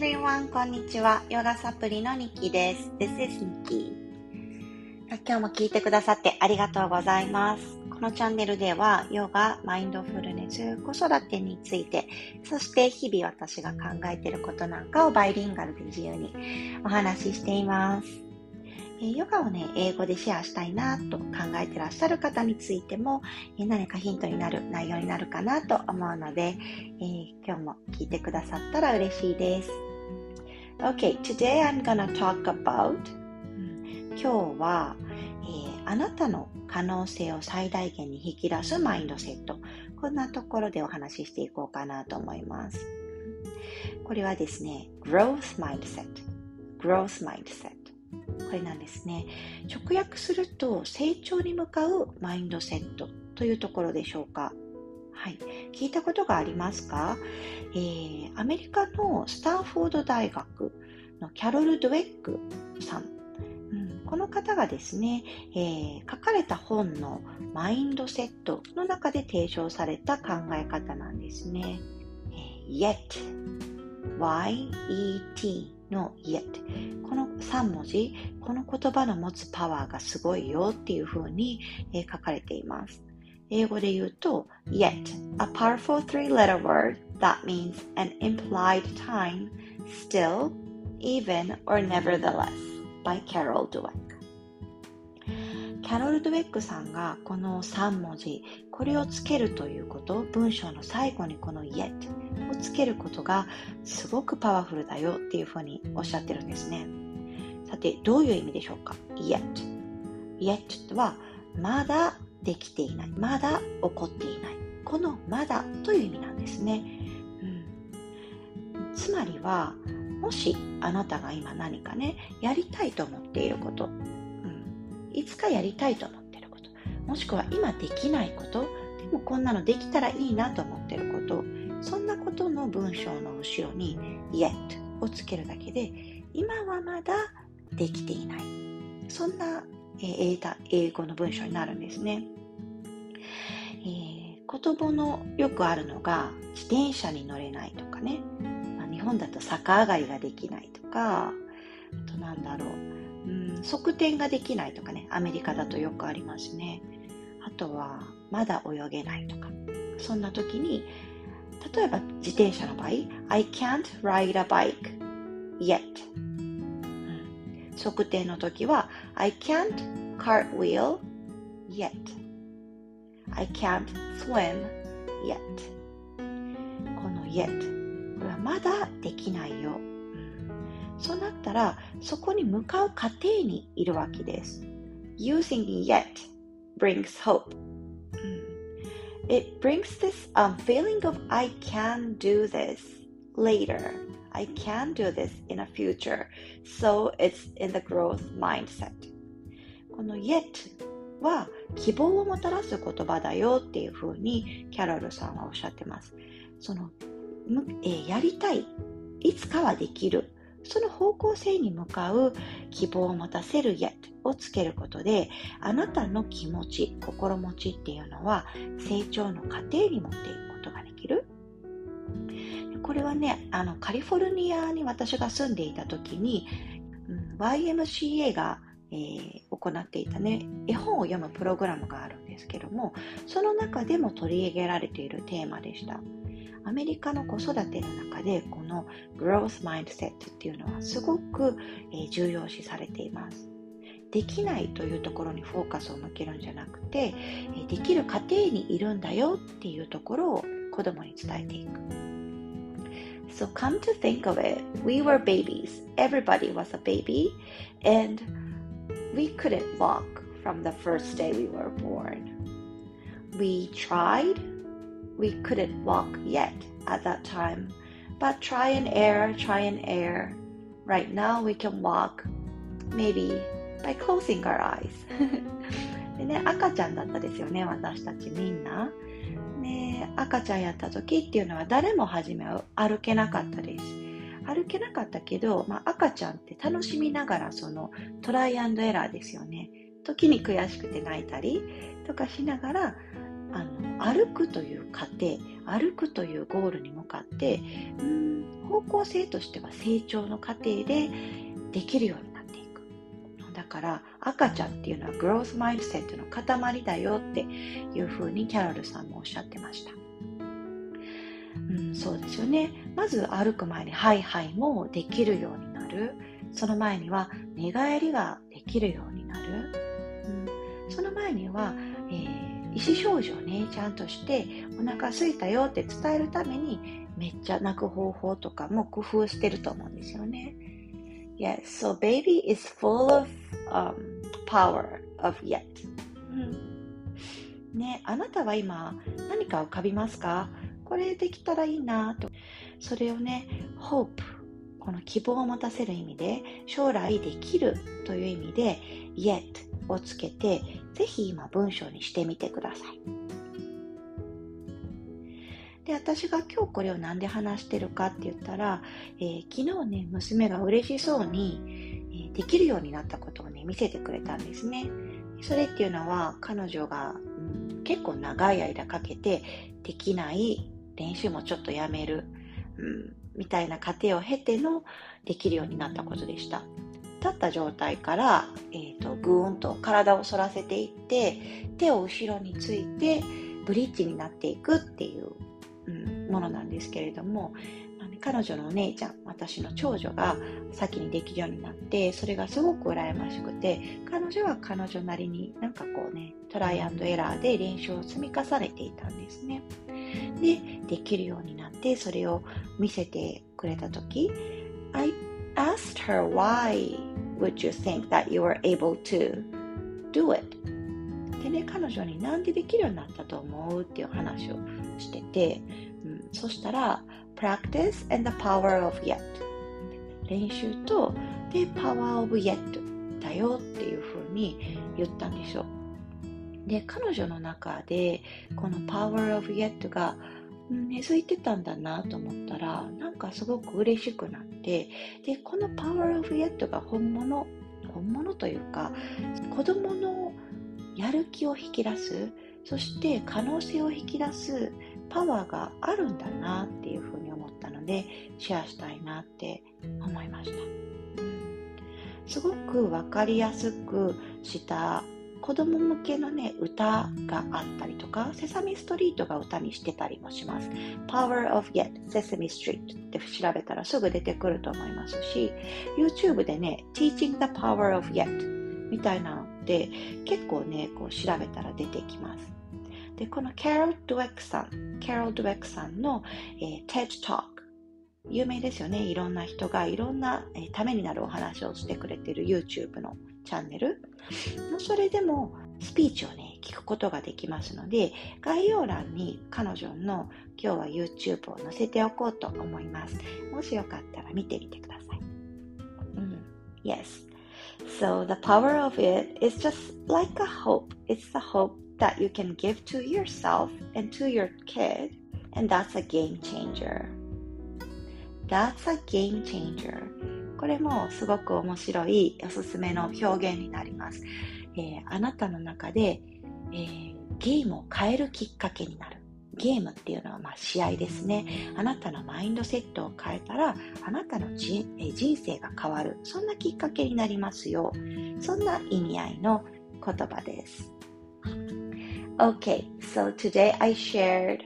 everyone! こんにちは。ヨガサプリのニキです。This is Nikki. 今日も聞いてくださってありがとうございます。このチャンネルでは、ヨガ、マインドフルネス、子育てについて、そして日々私が考えていることなんかをバイリンガルで自由にお話ししています。ヨガをね、英語でシェアしたいなと考えてらっしゃる方についても、何かヒントになる内容になるかなと思うので、えー、今日も聞いてくださったら嬉しいです。Okay, today I'm gonna talk about、今日は、えー、あなたの可能性を最大限に引き出すマインドセット。こんなところでお話ししていこうかなと思います。これはですね、growth mindset。growth mindset。これなんですね。直訳すると成長に向かうマインドセットというところでしょうか？はい、聞いたことがありますか、えー、アメリカのスタンフォード大学のキャロル・ドゥエックさん、うん、この方がですね、えー、書かれた本のマインドセットの中で提唱された考え方なんですね。えー、yet, y-e-t の yet この3文字この言葉の持つパワーがすごいよっていうふうに、え、書かれています。英語で言うと yet a powerful three-letter word that means an implied time still even or nevertheless by Carol Dweck キャロル・ドゥェックさんがこの3文字これをつけるということ文章の最後にこの yet をつけることがすごくパワフルだよっていうふうにおっしゃってるんですねさてどういう意味でしょうか yet yet はまだできていない。まだ起こっていない。このまだという意味なんですね、うん、つまりはもしあなたが今何かねやりたいと思っていること。いつかやりたいと思っていること、もしくは今できないこと、でもこんなのできたらいいなと思っていること、そんなことの文章の後ろに yet をつけるだけで、今はまだできていない。そんな、え、英語の文章になるんですね。えー、言葉のよくあるのが自転車に乗れないとかね、まあ、日本だと逆上がりができないとかあとなんだろううん、側転ができないとかね、アメリカだとよくありますね。あとは、まだ泳げないとか。そんな時に、例えば自転車の場合、I can't ride a bike yet、うん。側転の時は、I can't cartwheel yet. I can't swim yet. この yet、これはまだできないよ。そうなったら、そこに向かう過程にいるわけです。Using yet brings hope. It brings this um, feeling of I can do this later. I can do this in a future. So it's in the growth mindset. この yet は希望をもたらす言葉だよっていうふうにキャロルさんはおっしゃってます。その、え、やりたい。いつかはできる。その方向性に向かう希望を持たせる yet をつけることで、あなたの気持ち、心持ちっていうのは成長の過程に持っていく。これはね、あの、カリフォルニアに私が住んでいた時に、YMCA が、えー、行っていたね、絵本を読むプログラムがあるんですけども、その中でも取り上げられているテーマでした。アメリカの子育ての中でこの growth mindset っていうのはすごく、え重要視されています。できないというところにフォーカスを向けるんじゃなくて、できる過程にいるんだよっていうところを子供に伝えていく。So come to think of it, we were babies. Everybody was a baby and we couldn't walk from the first day we were born. We tried, we couldn't walk yet at that time. But try and error, try and error. Right now we can walk maybe by closing our eyes. でね、赤ちゃんだったですよね、私たちみんな。 赤ちゃんやった時っていうのは誰も初めは歩けなかったです。歩けなかったけど、まあ、赤ちゃんって楽しみながらそのトライアンドエラーですよね。時に悔しくて泣いたりとかしながらあの歩くという過程歩くというゴールに向かってうん方向性としては成長の過程でできるようになっていくだから赤ちゃんっていうのはグロースマインドセットの塊だよっていうふうにキャロルさんもおっしゃってましたうん、そうですよね。まず歩く前にハイハイもできるようになる。その前には寝返りができるようになる。うん、その前には、えー、意思表示をね、ちゃんとしてお腹空いたよって伝えるためにめっちゃ泣く方法とかも工夫してると思うんですよね。Yes, so baby is full of、um, power of yet. うん、ね、あなたは今何か浮かびますか？これできたらいいなと。それをね、hope、この希望を持たせる意味で、将来できるという意味で、yet をつけて、ぜひ今文章にしてみてください。で、私が今日これを何で話してるかって言ったら、えー、昨日ね、娘が嬉しそうに、えー、できるようになったことをね、見せてくれたんですね。それっていうのは彼女が、うん、結構長い間かけてできない練習もちょっとやめる、うん、みたいな過程を経てのできるようになったことでした。立った状態から、えーと、ぐーんと体を反らせていって手を後ろについてブリッジになっていくっていう、うん、ものなんですけれども、彼女のお姉ちゃん私の長女が先にできるようになってそれがすごく羨ましくて彼女は彼女なりになんかこうねトライアンドエラーで練習を積み重ねていたんですね。で、できるようになって、それを見せてくれたとき、I asked her why would you think that you were able to do it? でね、彼女になんでできるようになったと思うっていう話をしてて、うん、そしたら、practice and the power of yet 練習とで power of yet だよっていうふうに言ったんでしょう。で、彼女の中で、この Power of Yet が根付いてたんだなと思ったら、なんかすごく嬉しくなって、で、この Power of Yet が本物、本物というか、子供のやる気を引き出す、そして可能性を引き出すパワーがあるんだなっていうふうに思ったので、シェアしたいなって思いました。すごくわかりやすくした子供向けのね、歌があったりとか、セサミストリートが歌にしてたりもします。Power of Yet, Sesame Street って調べたらすぐ出てくると思いますし、YouTube でね、Teaching the Power of Yet みたいなって結構ね、こう調べたら出てきます。で、この Carol Dweck さん、Carol Dweck さんの、えー、TED Talk 有名ですよね。いろんな人がいろんな、えー、ためになるお話をしてくれてる YouTube のチャンネル。それでもスピーチをね、聞くことができますので、概要欄に彼女の今日は YouTube を載せておこうと思います。もしよかったら見てみてください。うん、yes. So the power of it is just like a hope. It's the hope that you can give to yourself and to your kid, and that's a game changer. That's a game changer. これもすごく面白いおすすめの表現になります。えー、あなたの中で、えー、ゲームを変えるきっかけになる。ゲームっていうのはまあ試合ですね。あなたのマインドセットを変えたら、あなたの人,、え、人生が変わる。そんなきっかけになりますよ。そんな意味合いの言葉です。Okay, so today I shared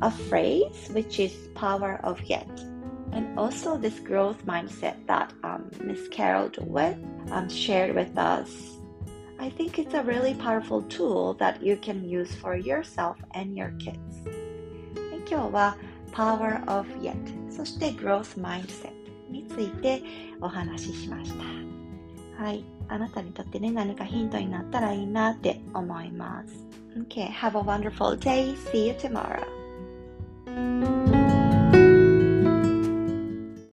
a phrase which is power of yet. and also this growth mindset that um, Miss Carol Dweck um, shared with us. I think it's a really powerful tool that you can use for yourself and your kids. 今日は Power of Yet そして Growth Mindset についてお話ししました。はい。あなたにとってね、何かヒントになったらいいなって思います。Okay, have a wonderful day. See you tomorrow.